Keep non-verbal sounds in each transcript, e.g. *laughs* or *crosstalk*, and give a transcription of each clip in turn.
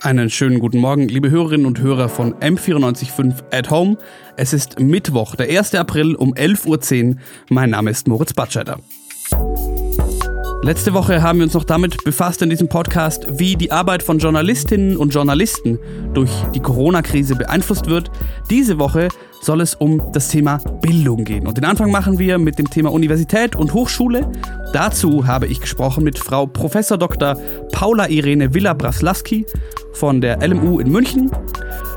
Einen schönen guten Morgen, liebe Hörerinnen und Hörer von M945 at Home. Es ist Mittwoch, der 1. April um 11.10 Uhr. Mein Name ist Moritz Batscheider. Letzte Woche haben wir uns noch damit befasst in diesem Podcast, wie die Arbeit von Journalistinnen und Journalisten durch die Corona-Krise beeinflusst wird. Diese Woche soll es um das Thema Bildung gehen. Und den Anfang machen wir mit dem Thema Universität und Hochschule. Dazu habe ich gesprochen mit Frau Prof. Dr. Paula Irene Villa-Braslaski von der LMU in München.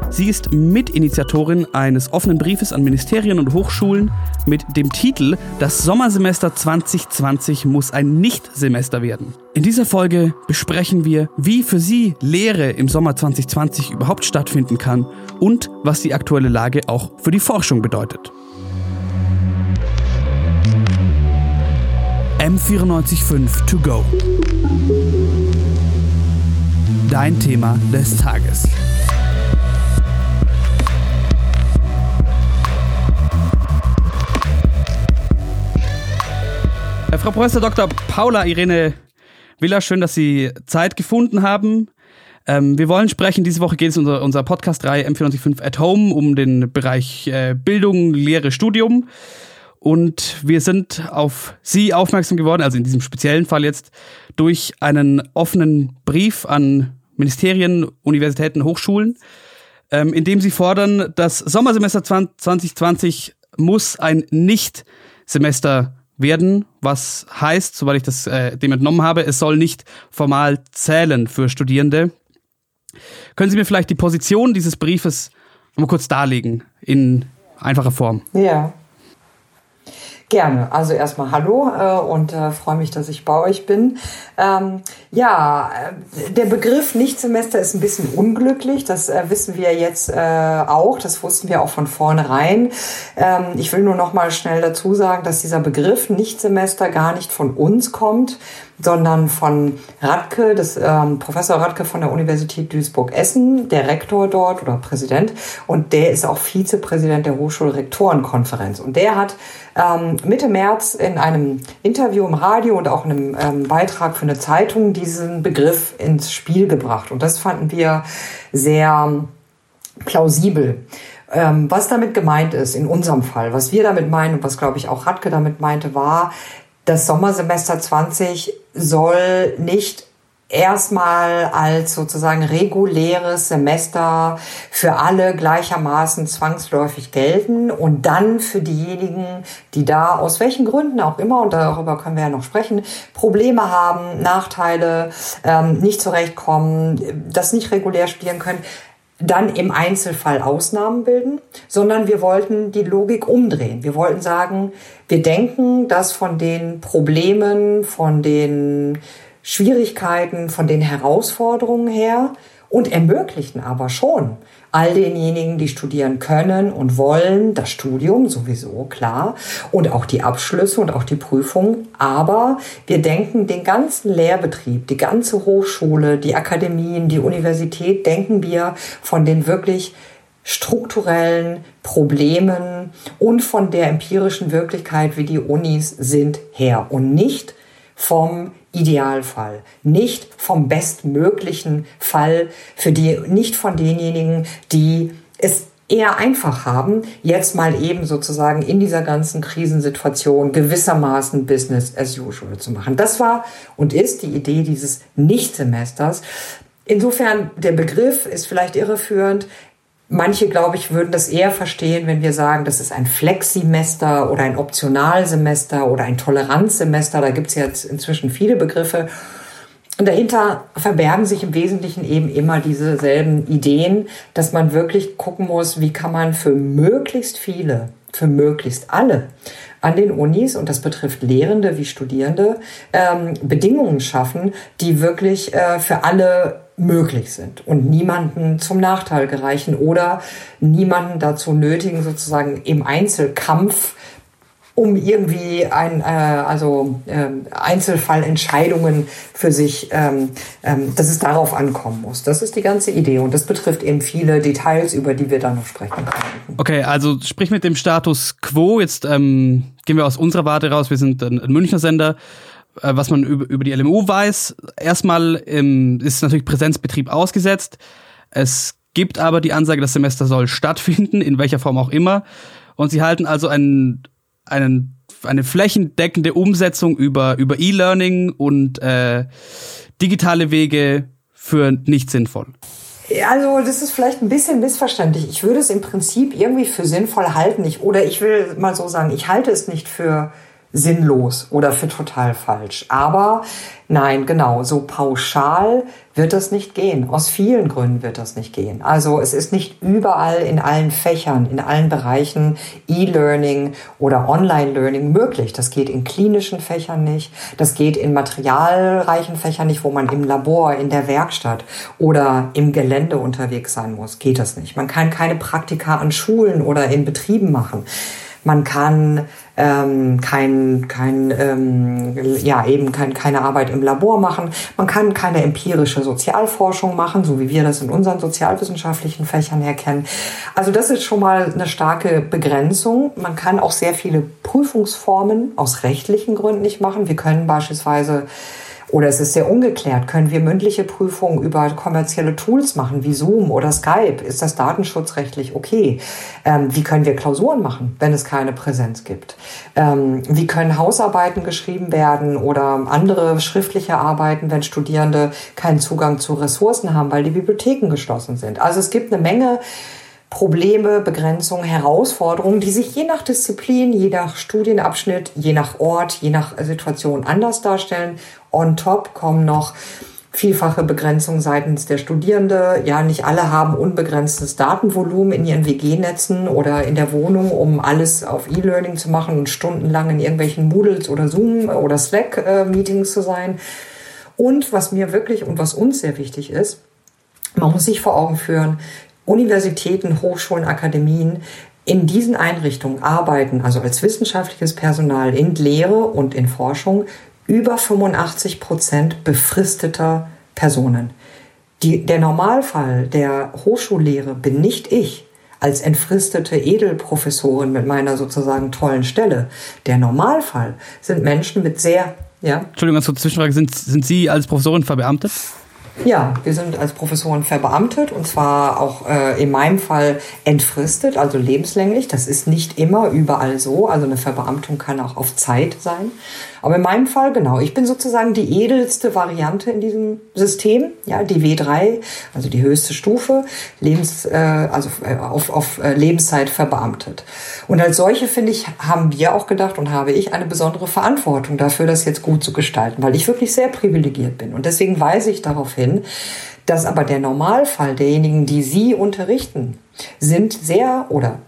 Sie ist Mitinitiatorin eines offenen Briefes an Ministerien und Hochschulen mit dem Titel Das Sommersemester 2020 muss ein Nichtsemester werden. In dieser Folge besprechen wir, wie für Sie Lehre im Sommer 2020 überhaupt stattfinden kann und was die aktuelle Lage auch für die Forschung bedeutet. M945 to go. Dein Thema des Tages. Äh, Frau Professor Dr. Paula Irene Willer, schön, dass Sie Zeit gefunden haben. Ähm, wir wollen sprechen, diese Woche geht es in unserer, unserer Podcast-Reihe M495 at Home um den Bereich äh, Bildung, Lehre, Studium. Und wir sind auf Sie aufmerksam geworden, also in diesem speziellen Fall jetzt, durch einen offenen Brief an Ministerien, Universitäten, Hochschulen, ähm, in dem Sie fordern, das Sommersemester 2020 muss ein Nicht-Semester werden, was heißt, soweit ich das äh, dem entnommen habe, es soll nicht formal zählen für Studierende. Können Sie mir vielleicht die Position dieses Briefes mal kurz darlegen in einfacher Form? Ja. Gerne. Also erstmal Hallo äh, und äh, freue mich, dass ich bei euch bin. Ähm, ja, äh, der Begriff Nichtsemester ist ein bisschen unglücklich. Das äh, wissen wir jetzt äh, auch. Das wussten wir auch von vornherein. Ähm, ich will nur noch mal schnell dazu sagen, dass dieser Begriff Nichtsemester gar nicht von uns kommt sondern von Radke, das ähm, Professor Radke von der Universität Duisburg-Essen, der Rektor dort oder Präsident, und der ist auch Vizepräsident der Hochschulrektorenkonferenz. Und der hat ähm, Mitte März in einem Interview im Radio und auch in einem ähm, Beitrag für eine Zeitung diesen Begriff ins Spiel gebracht. Und das fanden wir sehr plausibel. Ähm, was damit gemeint ist, in unserem Fall, was wir damit meinen und was, glaube ich, auch Radke damit meinte, war, das Sommersemester 20 soll nicht erstmal als sozusagen reguläres Semester für alle gleichermaßen zwangsläufig gelten und dann für diejenigen, die da aus welchen Gründen auch immer, und darüber können wir ja noch sprechen, Probleme haben, Nachteile, ähm, nicht zurechtkommen, das nicht regulär spielen können, dann im Einzelfall Ausnahmen bilden, sondern wir wollten die Logik umdrehen. Wir wollten sagen, wir denken, dass von den Problemen, von den Schwierigkeiten, von den Herausforderungen her und ermöglichen aber schon all denjenigen, die studieren können und wollen, das Studium sowieso, klar, und auch die Abschlüsse und auch die Prüfungen. Aber wir denken den ganzen Lehrbetrieb, die ganze Hochschule, die Akademien, die Universität, denken wir von den wirklich strukturellen Problemen und von der empirischen Wirklichkeit, wie die Unis sind, her und nicht vom Idealfall, nicht vom bestmöglichen Fall für die, nicht von denjenigen, die es eher einfach haben, jetzt mal eben sozusagen in dieser ganzen Krisensituation gewissermaßen Business as usual zu machen. Das war und ist die Idee dieses Nichtsemesters. Insofern, der Begriff ist vielleicht irreführend. Manche, glaube ich, würden das eher verstehen, wenn wir sagen, das ist ein Flexsemester oder ein Optionalsemester oder ein Toleranzsemester. Da gibt es jetzt inzwischen viele Begriffe. Und dahinter verbergen sich im Wesentlichen eben immer dieselben Ideen, dass man wirklich gucken muss, wie kann man für möglichst viele, für möglichst alle an den Unis, und das betrifft Lehrende wie Studierende, ähm, Bedingungen schaffen, die wirklich äh, für alle möglich sind und niemanden zum Nachteil gereichen oder niemanden dazu nötigen, sozusagen im Einzelkampf um irgendwie ein, äh, also äh, Einzelfallentscheidungen für sich, ähm, ähm, dass es darauf ankommen muss. Das ist die ganze Idee und das betrifft eben viele Details, über die wir dann noch sprechen können. Okay, also sprich mit dem Status quo. Jetzt ähm, gehen wir aus unserer Warte raus. Wir sind ein, ein Münchner Sender. Äh, was man über, die LMU weiß. Erstmal ähm, ist natürlich Präsenzbetrieb ausgesetzt. Es gibt aber die Ansage, das Semester soll stattfinden, in welcher Form auch immer. Und sie halten also einen, einen, eine flächendeckende Umsetzung über, über E-Learning und äh, digitale Wege für nicht sinnvoll. Also das ist vielleicht ein bisschen missverständlich. Ich würde es im Prinzip irgendwie für sinnvoll halten. Ich, oder ich will mal so sagen, ich halte es nicht für sinnlos oder für total falsch. Aber nein, genau, so pauschal wird das nicht gehen. Aus vielen Gründen wird das nicht gehen. Also es ist nicht überall in allen Fächern, in allen Bereichen E-Learning oder Online-Learning möglich. Das geht in klinischen Fächern nicht. Das geht in materialreichen Fächern nicht, wo man im Labor, in der Werkstatt oder im Gelände unterwegs sein muss. Geht das nicht. Man kann keine Praktika an Schulen oder in Betrieben machen. Man kann ähm, kein, kein ähm, ja eben kein, keine Arbeit im Labor machen. Man kann keine empirische Sozialforschung machen, so wie wir das in unseren sozialwissenschaftlichen Fächern herkennen. Also das ist schon mal eine starke Begrenzung. Man kann auch sehr viele Prüfungsformen aus rechtlichen Gründen nicht machen. Wir können beispielsweise oder es ist sehr ungeklärt. Können wir mündliche Prüfungen über kommerzielle Tools machen, wie Zoom oder Skype? Ist das datenschutzrechtlich okay? Ähm, wie können wir Klausuren machen, wenn es keine Präsenz gibt? Ähm, wie können Hausarbeiten geschrieben werden oder andere schriftliche Arbeiten, wenn Studierende keinen Zugang zu Ressourcen haben, weil die Bibliotheken geschlossen sind? Also es gibt eine Menge Probleme, Begrenzungen, Herausforderungen, die sich je nach Disziplin, je nach Studienabschnitt, je nach Ort, je nach Situation anders darstellen. On top kommen noch vielfache Begrenzungen seitens der Studierende. Ja, nicht alle haben unbegrenztes Datenvolumen in ihren WG-Netzen oder in der Wohnung, um alles auf E-Learning zu machen und stundenlang in irgendwelchen Moodles oder Zoom oder Slack-Meetings zu sein. Und was mir wirklich und was uns sehr wichtig ist, man muss sich vor Augen führen, Universitäten, Hochschulen, Akademien in diesen Einrichtungen arbeiten, also als wissenschaftliches Personal in Lehre und in Forschung, über 85 Prozent befristeter Personen. Die, der Normalfall der Hochschullehre bin nicht ich als entfristete Edelprofessorin mit meiner sozusagen tollen Stelle. Der Normalfall sind Menschen mit sehr, ja. Entschuldigung, als Zwischenfrage, sind, sind Sie als Professorin verbeamtet? Ja, wir sind als Professoren verbeamtet und zwar auch äh, in meinem Fall entfristet, also lebenslänglich. Das ist nicht immer überall so. Also eine Verbeamtung kann auch auf Zeit sein. Aber in meinem Fall, genau, ich bin sozusagen die edelste Variante in diesem System, ja, die W3, also die höchste Stufe, Lebens, äh, also äh, auf, auf äh, Lebenszeit verbeamtet. Und als solche, finde ich, haben wir auch gedacht und habe ich eine besondere Verantwortung dafür, das jetzt gut zu gestalten, weil ich wirklich sehr privilegiert bin. Und deswegen weise ich darauf hin, dass aber der Normalfall derjenigen, die Sie unterrichten, sind sehr oder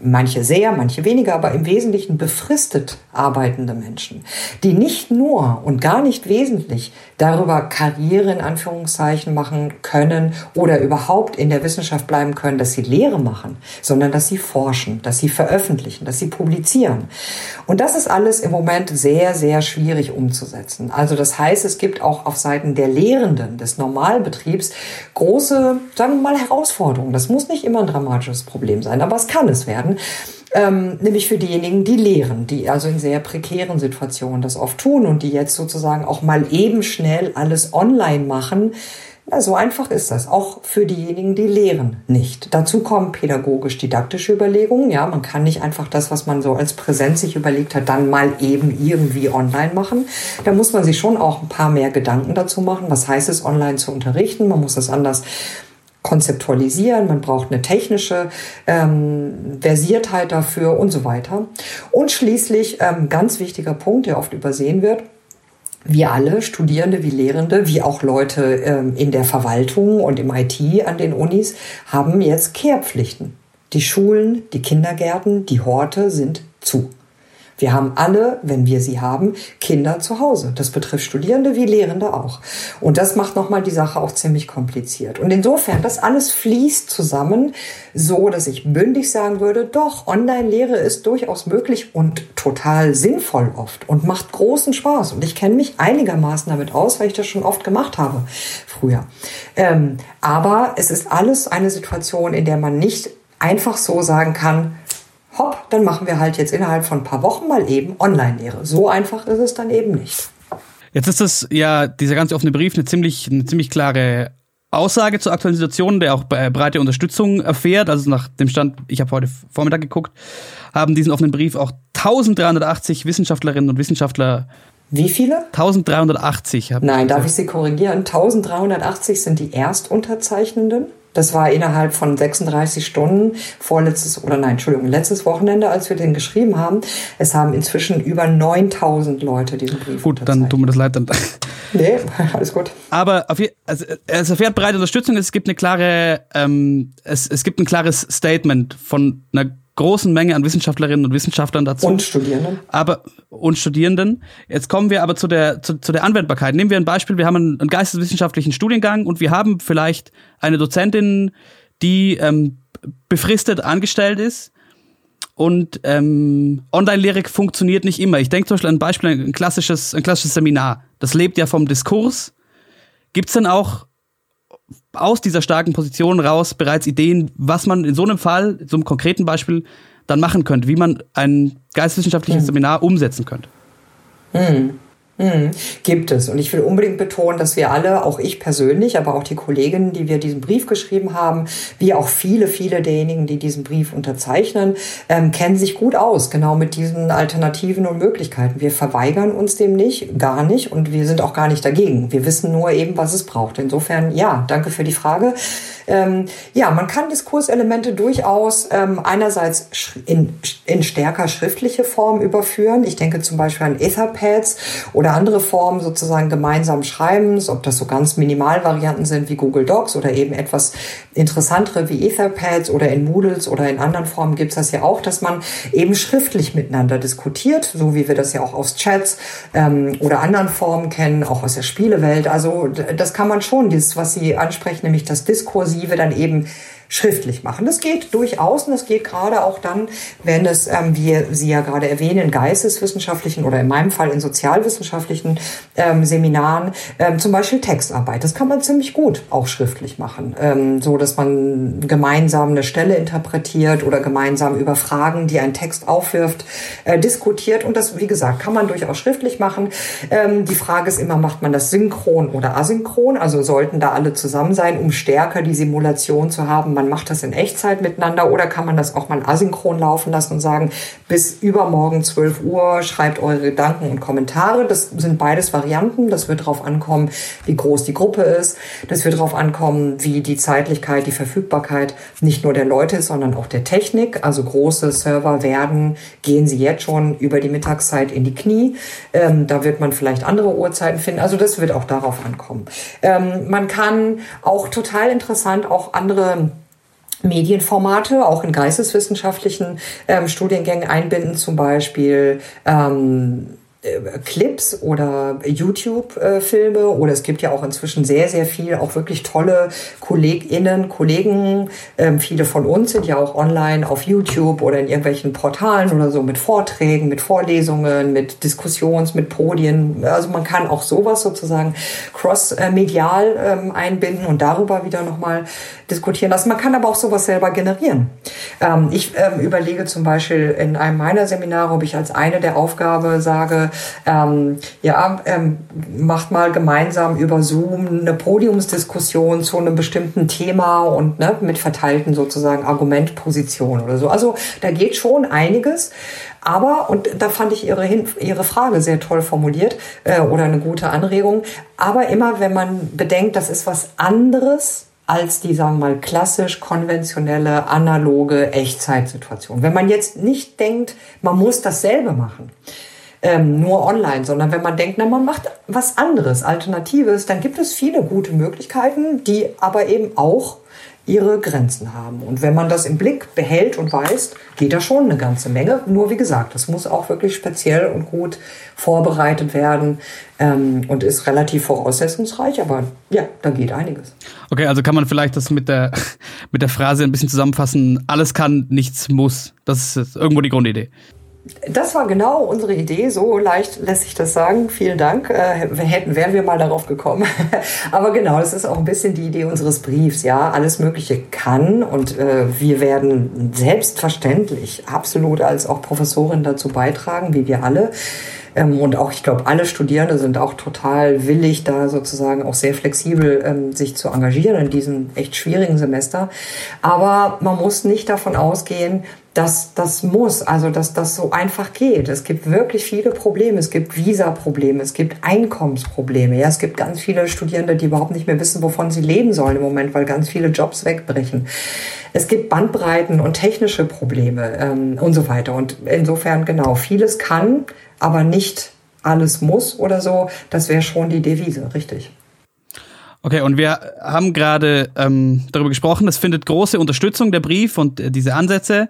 manche sehr, manche weniger, aber im Wesentlichen befristet arbeitende Menschen, die nicht nur und gar nicht wesentlich darüber Karriere in Anführungszeichen machen können oder überhaupt in der Wissenschaft bleiben können, dass sie Lehre machen, sondern dass sie forschen, dass sie veröffentlichen, dass sie publizieren. Und das ist alles im Moment sehr, sehr schwierig umzusetzen. Also das heißt, es gibt auch auf Seiten der Lehrenden des Normalbetriebs große, sagen wir mal, Herausforderungen. Das muss nicht immer ein dramatisches Problem sein, aber es kann es werden. Ähm, nämlich für diejenigen, die lehren, die also in sehr prekären Situationen das oft tun und die jetzt sozusagen auch mal eben schnell alles online machen. Na, so einfach ist das. Auch für diejenigen, die lehren, nicht. Dazu kommen pädagogisch-didaktische Überlegungen. Ja, man kann nicht einfach das, was man so als Präsenz sich überlegt hat, dann mal eben irgendwie online machen. Da muss man sich schon auch ein paar mehr Gedanken dazu machen. Was heißt es, online zu unterrichten? Man muss das anders konzeptualisieren, man braucht eine technische ähm, Versiertheit dafür und so weiter. Und schließlich, ähm, ganz wichtiger Punkt, der oft übersehen wird, wir alle, Studierende wie Lehrende, wie auch Leute ähm, in der Verwaltung und im IT an den Unis, haben jetzt Kehrpflichten. Die Schulen, die Kindergärten, die Horte sind zu. Wir haben alle, wenn wir sie haben, Kinder zu Hause. Das betrifft Studierende wie Lehrende auch. Und das macht nochmal die Sache auch ziemlich kompliziert. Und insofern, das alles fließt zusammen, so dass ich bündig sagen würde, doch, Online-Lehre ist durchaus möglich und total sinnvoll oft und macht großen Spaß. Und ich kenne mich einigermaßen damit aus, weil ich das schon oft gemacht habe früher. Ähm, aber es ist alles eine Situation, in der man nicht einfach so sagen kann, hopp, dann machen wir halt jetzt innerhalb von ein paar Wochen mal eben Online-Lehre. So einfach ist es dann eben nicht. Jetzt ist das ja, dieser ganz offene Brief, eine ziemlich, eine ziemlich klare Aussage zur aktuellen Situation, der auch breite Unterstützung erfährt. Also nach dem Stand, ich habe heute Vormittag geguckt, haben diesen offenen Brief auch 1380 Wissenschaftlerinnen und Wissenschaftler wie viele? 1380. Nein, darf ich Sie korrigieren? 1380 sind die Erstunterzeichnenden. Das war innerhalb von 36 Stunden vorletztes, oder nein, Entschuldigung, letztes Wochenende, als wir den geschrieben haben. Es haben inzwischen über 9000 Leute diesen Brief Gut, dann tut mir das leid. Dann. Nee, *laughs* alles gut. Aber auf, also, es erfährt breite Unterstützung. Es gibt eine klare, ähm, es, es gibt ein klares Statement von einer großen Menge an Wissenschaftlerinnen und Wissenschaftlern dazu. Und Studierenden. Aber, und Studierenden. Jetzt kommen wir aber zu der, zu, zu der Anwendbarkeit. Nehmen wir ein Beispiel. Wir haben einen, einen geisteswissenschaftlichen Studiengang und wir haben vielleicht eine Dozentin, die ähm, befristet angestellt ist. Und ähm, Online-Lehre funktioniert nicht immer. Ich denke zum Beispiel an ein Beispiel, ein klassisches, ein klassisches Seminar. Das lebt ja vom Diskurs. Gibt es denn auch aus dieser starken Position raus bereits Ideen, was man in so einem Fall, so einem konkreten Beispiel, dann machen könnte, wie man ein geisteswissenschaftliches mhm. Seminar umsetzen könnte? Mhm. Mhm, gibt es. Und ich will unbedingt betonen, dass wir alle, auch ich persönlich, aber auch die Kolleginnen, die wir diesen Brief geschrieben haben, wie auch viele, viele derjenigen, die diesen Brief unterzeichnen, ähm, kennen sich gut aus, genau mit diesen Alternativen und Möglichkeiten. Wir verweigern uns dem nicht, gar nicht, und wir sind auch gar nicht dagegen. Wir wissen nur eben, was es braucht. Insofern, ja, danke für die Frage. Ähm, ja, man kann Diskurselemente durchaus ähm, einerseits in, in stärker schriftliche Form überführen. Ich denke zum Beispiel an Etherpads oder andere Formen sozusagen gemeinsam Schreibens, ob das so ganz Minimalvarianten sind wie Google Docs oder eben etwas interessantere wie Etherpads oder in Moodles oder in anderen Formen gibt es das ja auch, dass man eben schriftlich miteinander diskutiert, so wie wir das ja auch aus Chats ähm, oder anderen Formen kennen, auch aus der Spielewelt. Also das kann man schon, dieses, was Sie ansprechen, nämlich das Diskursive inklusive dann eben schriftlich machen. Das geht durchaus und das geht gerade auch dann, wenn es, ähm, wie Sie ja gerade erwähnen, in geisteswissenschaftlichen oder in meinem Fall in sozialwissenschaftlichen ähm, Seminaren, ähm, zum Beispiel Textarbeit. Das kann man ziemlich gut auch schriftlich machen, ähm, so dass man gemeinsam eine Stelle interpretiert oder gemeinsam über Fragen, die ein Text aufwirft, äh, diskutiert. Und das, wie gesagt, kann man durchaus schriftlich machen. Ähm, die Frage ist immer, macht man das synchron oder asynchron? Also sollten da alle zusammen sein, um stärker die Simulation zu haben man macht das in Echtzeit miteinander oder kann man das auch mal asynchron laufen lassen und sagen, bis übermorgen 12 Uhr schreibt eure Gedanken und Kommentare. Das sind beides Varianten. Das wird darauf ankommen, wie groß die Gruppe ist. Das wird darauf ankommen, wie die Zeitlichkeit, die Verfügbarkeit nicht nur der Leute ist, sondern auch der Technik. Also große Server werden, gehen sie jetzt schon über die Mittagszeit in die Knie. Ähm, da wird man vielleicht andere Uhrzeiten finden. Also das wird auch darauf ankommen. Ähm, man kann auch total interessant auch andere Medienformate auch in geisteswissenschaftlichen ähm, Studiengängen einbinden, zum Beispiel ähm, äh, Clips oder YouTube-Filme oder es gibt ja auch inzwischen sehr, sehr viel, auch wirklich tolle KollegInnen, Kollegen. Ähm, viele von uns sind ja auch online auf YouTube oder in irgendwelchen Portalen oder so mit Vorträgen, mit Vorlesungen, mit Diskussions-, mit Podien. Also man kann auch sowas sozusagen cross-medial ähm, einbinden und darüber wieder nochmal diskutieren lassen. Man kann aber auch sowas selber generieren. Ähm, ich überlege zum Beispiel in einem meiner Seminare, ob ich als eine der Aufgabe sage, ähm, ja, ähm, macht mal gemeinsam über Zoom eine Podiumsdiskussion zu einem bestimmten Thema und ne, mit verteilten sozusagen Argumentpositionen oder so. Also da geht schon einiges. Aber, und da fand ich Ihre, Ihre Frage sehr toll formuliert äh, oder eine gute Anregung, aber immer wenn man bedenkt, das ist was anderes als die, sagen wir mal, klassisch konventionelle, analoge Echtzeitsituation. Wenn man jetzt nicht denkt, man muss dasselbe machen, ähm, nur online, sondern wenn man denkt, na, man macht was anderes, Alternatives, dann gibt es viele gute Möglichkeiten, die aber eben auch ihre Grenzen haben. Und wenn man das im Blick behält und weiß, geht da schon eine ganze Menge. Nur wie gesagt, das muss auch wirklich speziell und gut vorbereitet werden ähm, und ist relativ voraussetzungsreich, aber ja, da geht einiges. Okay, also kann man vielleicht das mit der, *laughs* mit der Phrase ein bisschen zusammenfassen, alles kann, nichts muss. Das ist irgendwo die Grundidee. Das war genau unsere Idee. So leicht lässt sich das sagen. Vielen Dank. Äh, hätten, wären wir mal darauf gekommen. *laughs* Aber genau, das ist auch ein bisschen die Idee unseres Briefs. Ja, alles Mögliche kann und äh, wir werden selbstverständlich absolut als auch Professorin dazu beitragen, wie wir alle. Ähm, und auch, ich glaube, alle Studierende sind auch total willig, da sozusagen auch sehr flexibel ähm, sich zu engagieren in diesem echt schwierigen Semester. Aber man muss nicht davon ausgehen, dass das muss, also dass das so einfach geht. Es gibt wirklich viele Probleme. Es gibt Visa-Probleme, es gibt Einkommensprobleme. Ja, es gibt ganz viele Studierende, die überhaupt nicht mehr wissen, wovon sie leben sollen im Moment, weil ganz viele Jobs wegbrechen. Es gibt Bandbreiten und technische Probleme ähm, und so weiter. Und insofern genau, vieles kann, aber nicht alles muss oder so. Das wäre schon die Devise, richtig. Okay, und wir haben gerade ähm, darüber gesprochen, es findet große Unterstützung der Brief und äh, diese Ansätze.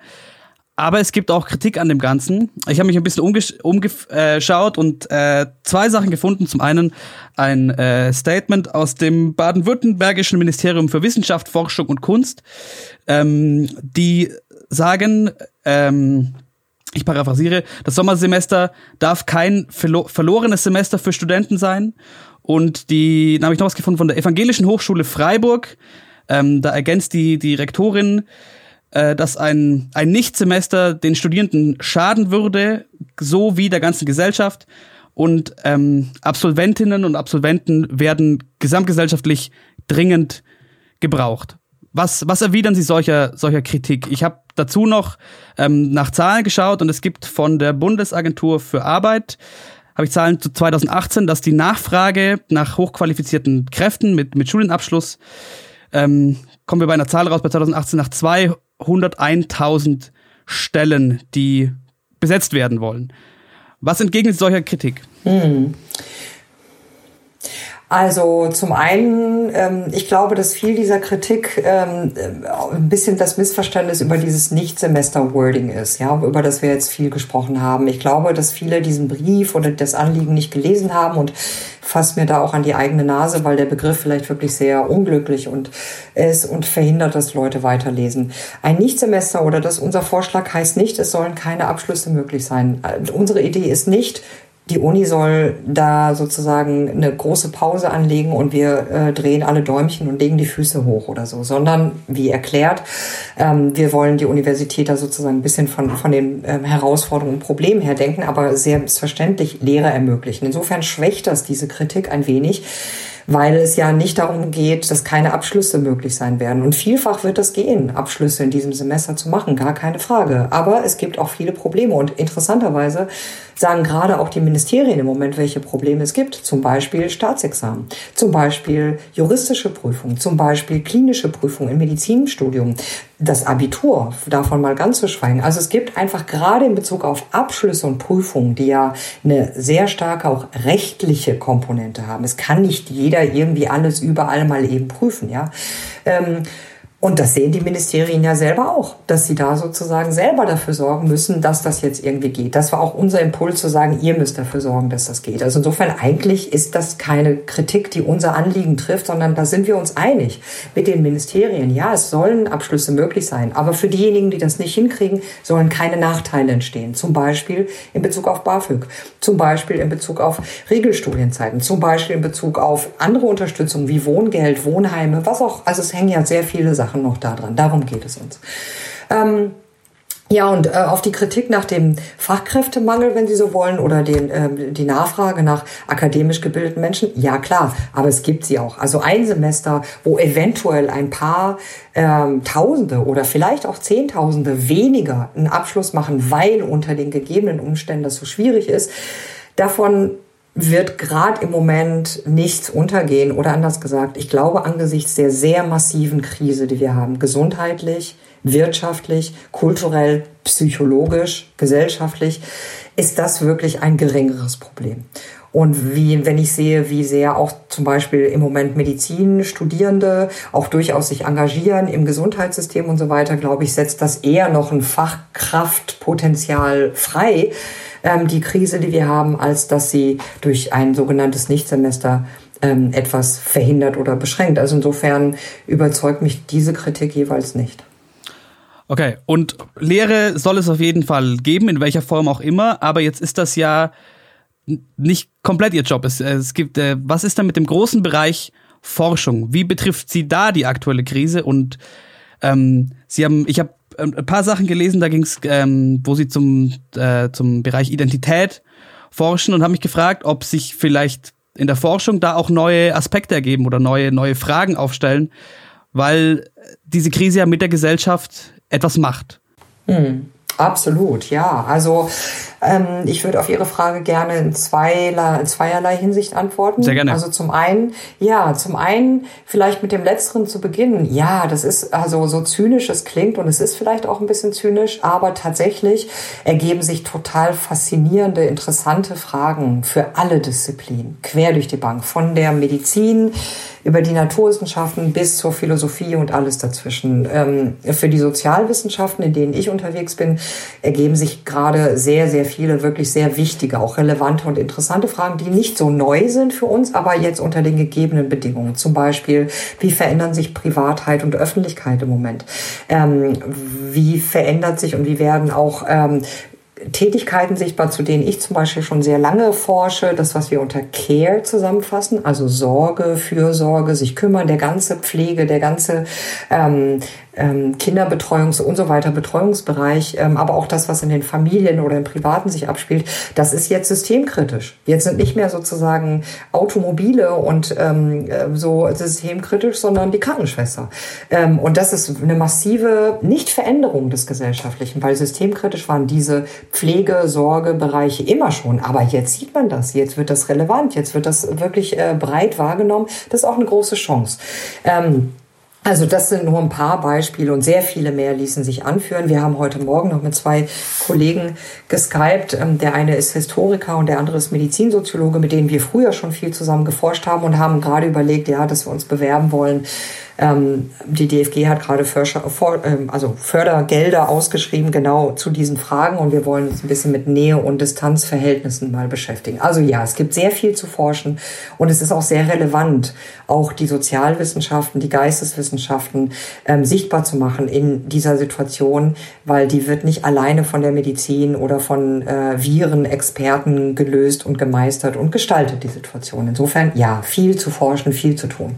Aber es gibt auch Kritik an dem Ganzen. Ich habe mich ein bisschen umgeschaut und äh, zwei Sachen gefunden. Zum einen ein äh, Statement aus dem baden-württembergischen Ministerium für Wissenschaft, Forschung und Kunst, ähm, die sagen, ähm, ich paraphrasiere, das Sommersemester darf kein verlo verlorenes Semester für Studenten sein. Und die, da habe ich noch was gefunden von der Evangelischen Hochschule Freiburg. Ähm, da ergänzt die, die Rektorin, äh, dass ein, ein Nichtsemester den Studierenden schaden würde, so wie der ganzen Gesellschaft. Und ähm, Absolventinnen und Absolventen werden gesamtgesellschaftlich dringend gebraucht. Was, was erwidern Sie solcher, solcher Kritik? Ich habe dazu noch ähm, nach Zahlen geschaut und es gibt von der Bundesagentur für Arbeit, habe ich Zahlen zu 2018, dass die Nachfrage nach hochqualifizierten Kräften mit, mit Studienabschluss, ähm, kommen wir bei einer Zahl raus bei 2018 nach zwei 101.000 Stellen, die besetzt werden wollen. Was entgegnet solcher Kritik? Hm. Also zum einen, ähm, ich glaube, dass viel dieser Kritik ähm, ein bisschen das Missverständnis über dieses Nicht-Semester-Wording ist, ja, über das wir jetzt viel gesprochen haben. Ich glaube, dass viele diesen Brief oder das Anliegen nicht gelesen haben und fasst mir da auch an die eigene Nase, weil der Begriff vielleicht wirklich sehr unglücklich und ist und verhindert, dass Leute weiterlesen. Ein Nichtsemester oder das unser Vorschlag heißt nicht, es sollen keine Abschlüsse möglich sein. Äh, unsere Idee ist nicht, die Uni soll da sozusagen eine große Pause anlegen und wir äh, drehen alle Däumchen und legen die Füße hoch oder so, sondern wie erklärt, ähm, wir wollen die Universität da sozusagen ein bisschen von, von den ähm, Herausforderungen und Problemen her denken, aber selbstverständlich Lehre ermöglichen. Insofern schwächt das diese Kritik ein wenig weil es ja nicht darum geht, dass keine Abschlüsse möglich sein werden. Und vielfach wird es gehen, Abschlüsse in diesem Semester zu machen, gar keine Frage. Aber es gibt auch viele Probleme und interessanterweise sagen gerade auch die Ministerien im Moment, welche Probleme es gibt. Zum Beispiel Staatsexamen, zum Beispiel juristische Prüfungen, zum Beispiel klinische Prüfungen im Medizinstudium, das Abitur, davon mal ganz zu schweigen. Also es gibt einfach gerade in Bezug auf Abschlüsse und Prüfungen, die ja eine sehr starke auch rechtliche Komponente haben. Es kann nicht jeder irgendwie alles überall mal eben prüfen, ja. Ähm, und das sehen die Ministerien ja selber auch, dass sie da sozusagen selber dafür sorgen müssen, dass das jetzt irgendwie geht. Das war auch unser Impuls zu sagen, ihr müsst dafür sorgen, dass das geht. Also insofern eigentlich ist das keine Kritik, die unser Anliegen trifft, sondern da sind wir uns einig mit den Ministerien. Ja, es sollen Abschlüsse möglich sein, aber für diejenigen, die das nicht hinkriegen, sollen keine Nachteile entstehen. Zum Beispiel in Bezug auf BAföG, zum Beispiel in Bezug auf Regelstudienzeiten, zum Beispiel in Bezug auf andere Unterstützung wie Wohngeld, Wohnheime, was auch. Also es hängen ja sehr viele Sachen Sachen noch da dran. Darum geht es uns. Ähm, ja, und äh, auf die Kritik nach dem Fachkräftemangel, wenn Sie so wollen, oder den, äh, die Nachfrage nach akademisch gebildeten Menschen, ja klar, aber es gibt sie auch. Also ein Semester, wo eventuell ein paar ähm, Tausende oder vielleicht auch Zehntausende weniger einen Abschluss machen, weil unter den gegebenen Umständen das so schwierig ist, davon wird gerade im Moment nichts untergehen oder anders gesagt, ich glaube angesichts der sehr massiven Krise, die wir haben, gesundheitlich, wirtschaftlich, kulturell, psychologisch, gesellschaftlich, ist das wirklich ein geringeres Problem. Und wie, wenn ich sehe, wie sehr auch zum Beispiel im Moment Medizinstudierende auch durchaus sich engagieren im Gesundheitssystem und so weiter, glaube ich, setzt das eher noch ein Fachkraftpotenzial frei, ähm, die Krise, die wir haben, als dass sie durch ein sogenanntes Nichtsemester ähm, etwas verhindert oder beschränkt. Also insofern überzeugt mich diese Kritik jeweils nicht. Okay, und Lehre soll es auf jeden Fall geben, in welcher Form auch immer, aber jetzt ist das ja nicht komplett Ihr Job. Es, es gibt, äh, was ist da mit dem großen Bereich Forschung? Wie betrifft Sie da die aktuelle Krise? Und ähm, Sie haben, ich habe ähm, ein paar Sachen gelesen, da ging es, ähm, wo Sie zum, äh, zum Bereich Identität forschen und haben mich gefragt, ob sich vielleicht in der Forschung da auch neue Aspekte ergeben oder neue, neue Fragen aufstellen, weil diese Krise ja mit der Gesellschaft etwas macht. Hm. Absolut, ja. Also ähm, ich würde auf Ihre Frage gerne in, zweierlei, in zweierlei Hinsicht antworten. Sehr gerne. Also zum einen, ja, zum einen vielleicht mit dem Letzteren zu beginnen. Ja, das ist also so zynisch es klingt und es ist vielleicht auch ein bisschen zynisch, aber tatsächlich ergeben sich total faszinierende, interessante Fragen für alle Disziplinen, quer durch die Bank, von der Medizin über die Naturwissenschaften bis zur Philosophie und alles dazwischen. Ähm, für die Sozialwissenschaften, in denen ich unterwegs bin, ergeben sich gerade sehr, sehr viele wirklich sehr wichtige, auch relevante und interessante Fragen, die nicht so neu sind für uns, aber jetzt unter den gegebenen Bedingungen. Zum Beispiel, wie verändern sich Privatheit und Öffentlichkeit im Moment? Ähm, wie verändert sich und wie werden auch ähm, Tätigkeiten sichtbar, zu denen ich zum Beispiel schon sehr lange forsche, das, was wir unter Care zusammenfassen, also Sorge, Fürsorge, sich kümmern, der ganze Pflege, der ganze ähm, ähm, Kinderbetreuungs- und so weiter Betreuungsbereich, ähm, aber auch das, was in den Familien oder im Privaten sich abspielt, das ist jetzt systemkritisch. Jetzt sind nicht mehr sozusagen Automobile und ähm, äh, so systemkritisch, sondern die Krankenschwester. Ähm, und das ist eine massive Nicht-Veränderung des Gesellschaftlichen, weil systemkritisch waren diese Pflege, Sorge, Bereiche immer schon. Aber jetzt sieht man das, jetzt wird das relevant, jetzt wird das wirklich äh, breit wahrgenommen. Das ist auch eine große Chance. Ähm, also das sind nur ein paar Beispiele und sehr viele mehr ließen sich anführen. Wir haben heute Morgen noch mit zwei Kollegen geskypt. Ähm, der eine ist Historiker und der andere ist Medizinsoziologe, mit denen wir früher schon viel zusammen geforscht haben und haben gerade überlegt, ja, dass wir uns bewerben wollen ähm, die DFG hat gerade ähm, also Fördergelder ausgeschrieben, genau zu diesen Fragen. Und wir wollen uns ein bisschen mit Nähe- und Distanzverhältnissen mal beschäftigen. Also ja, es gibt sehr viel zu forschen und es ist auch sehr relevant, auch die Sozialwissenschaften, die Geisteswissenschaften ähm, sichtbar zu machen in dieser Situation, weil die wird nicht alleine von der Medizin oder von äh, Virenexperten gelöst und gemeistert und gestaltet, die Situation. Insofern, ja, viel zu forschen, viel zu tun.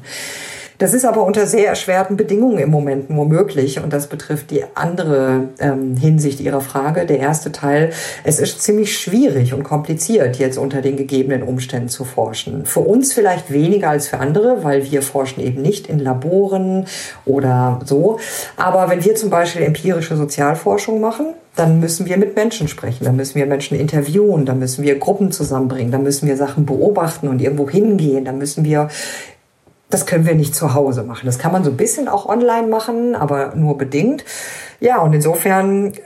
Das ist aber unter sehr erschwerten Bedingungen im Moment nur möglich und das betrifft die andere ähm, Hinsicht Ihrer Frage. Der erste Teil, es ist ziemlich schwierig und kompliziert, jetzt unter den gegebenen Umständen zu forschen. Für uns vielleicht weniger als für andere, weil wir forschen eben nicht in Laboren oder so. Aber wenn wir zum Beispiel empirische Sozialforschung machen, dann müssen wir mit Menschen sprechen, dann müssen wir Menschen interviewen, dann müssen wir Gruppen zusammenbringen, dann müssen wir Sachen beobachten und irgendwo hingehen, dann müssen wir das können wir nicht zu Hause machen. Das kann man so ein bisschen auch online machen, aber nur bedingt. Ja, und insofern äh,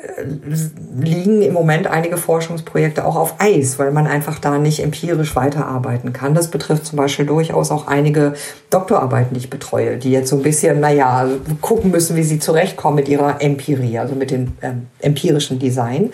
liegen im Moment einige Forschungsprojekte auch auf Eis, weil man einfach da nicht empirisch weiterarbeiten kann. Das betrifft zum Beispiel durchaus auch einige Doktorarbeiten, die ich betreue, die jetzt so ein bisschen, naja, gucken müssen, wie sie zurechtkommen mit ihrer Empirie, also mit dem ähm, empirischen Design.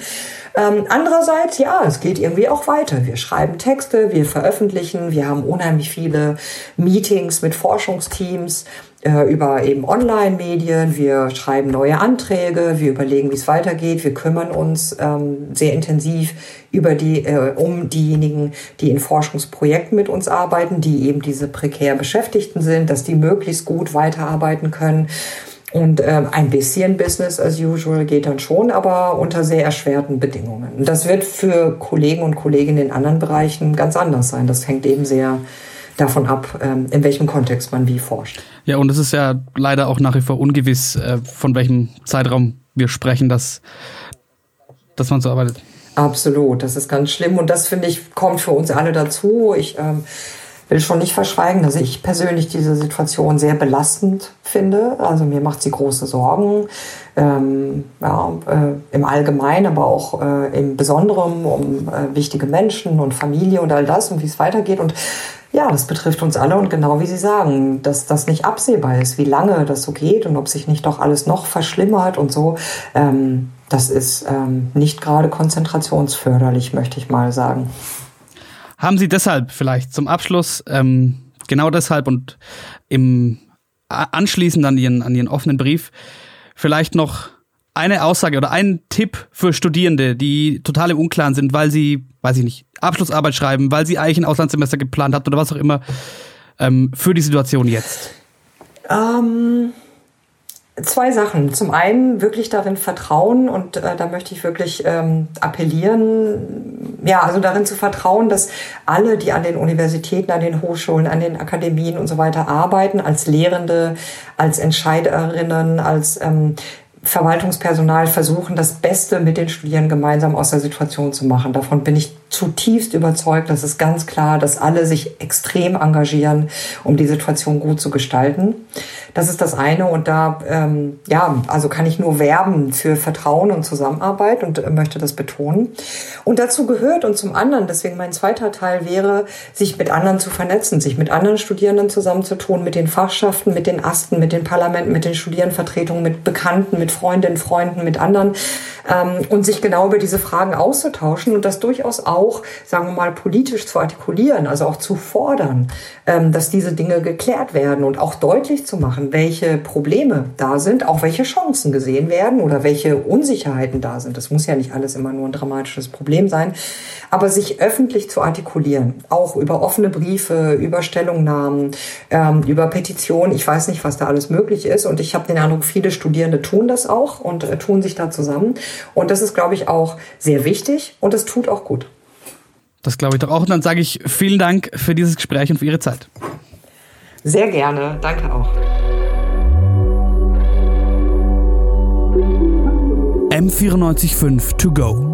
Ähm, andererseits, ja, es geht irgendwie auch weiter. Wir schreiben Texte, wir veröffentlichen, wir haben unheimlich viele Meetings mit Forschungsteams äh, über eben Online-Medien, wir schreiben neue Anträge, wir überlegen, wie es weitergeht, wir kümmern uns ähm, sehr intensiv über die, äh, um diejenigen, die in Forschungsprojekten mit uns arbeiten, die eben diese prekär Beschäftigten sind, dass die möglichst gut weiterarbeiten können. Und ähm, ein bisschen Business as usual geht dann schon, aber unter sehr erschwerten Bedingungen. Und das wird für Kollegen und Kolleginnen in anderen Bereichen ganz anders sein. Das hängt eben sehr davon ab, ähm, in welchem Kontext man wie forscht. Ja, und es ist ja leider auch nach wie vor ungewiss, äh, von welchem Zeitraum wir sprechen, dass, dass man so arbeitet. Absolut, das ist ganz schlimm und das finde ich kommt für uns alle dazu. Ich ähm, will schon nicht verschweigen, dass ich persönlich diese Situation sehr belastend finde. Also mir macht sie große Sorgen, ähm, ja, äh, im Allgemeinen, aber auch äh, im Besonderen um äh, wichtige Menschen und Familie und all das und wie es weitergeht. Und ja, das betrifft uns alle und genau wie Sie sagen, dass das nicht absehbar ist, wie lange das so geht und ob sich nicht doch alles noch verschlimmert und so. Ähm, das ist ähm, nicht gerade konzentrationsförderlich, möchte ich mal sagen. Haben Sie deshalb vielleicht zum Abschluss, ähm, genau deshalb und im anschließend an Ihren, an Ihren offenen Brief, vielleicht noch eine Aussage oder einen Tipp für Studierende, die total im Unklaren sind, weil sie, weiß ich nicht, Abschlussarbeit schreiben, weil sie eigentlich ein Auslandssemester geplant habt oder was auch immer, ähm, für die Situation jetzt? Ähm, Zwei Sachen. Zum einen wirklich darin vertrauen und äh, da möchte ich wirklich ähm, appellieren, ja, also darin zu vertrauen, dass alle, die an den Universitäten, an den Hochschulen, an den Akademien und so weiter arbeiten, als Lehrende, als Entscheiderinnen, als ähm, Verwaltungspersonal versuchen, das Beste mit den Studierenden gemeinsam aus der Situation zu machen. Davon bin ich zutiefst überzeugt. Das ist ganz klar, dass alle sich extrem engagieren, um die Situation gut zu gestalten. Das ist das eine und da, ähm, ja, also kann ich nur werben für Vertrauen und Zusammenarbeit und äh, möchte das betonen. Und dazu gehört und zum anderen, deswegen mein zweiter Teil wäre, sich mit anderen zu vernetzen, sich mit anderen Studierenden zusammenzutun, mit den Fachschaften, mit den Asten, mit den Parlamenten, mit den Studierendenvertretungen, mit Bekannten, mit Freundinnen, Freunden, mit anderen ähm, und sich genau über diese Fragen auszutauschen und das durchaus auch, sagen wir mal, politisch zu artikulieren, also auch zu fordern, ähm, dass diese Dinge geklärt werden und auch deutlich zu machen, machen, welche Probleme da sind, auch welche Chancen gesehen werden oder welche Unsicherheiten da sind. Das muss ja nicht alles immer nur ein dramatisches Problem sein, aber sich öffentlich zu artikulieren, auch über offene Briefe, über Stellungnahmen, ähm, über Petitionen. Ich weiß nicht, was da alles möglich ist und ich habe den Eindruck, viele Studierende tun das auch und äh, tun sich da zusammen. Und das ist, glaube ich, auch sehr wichtig und es tut auch gut. Das glaube ich doch auch. Und dann sage ich vielen Dank für dieses Gespräch und für Ihre Zeit. Sehr gerne. Danke auch. M945 To Go.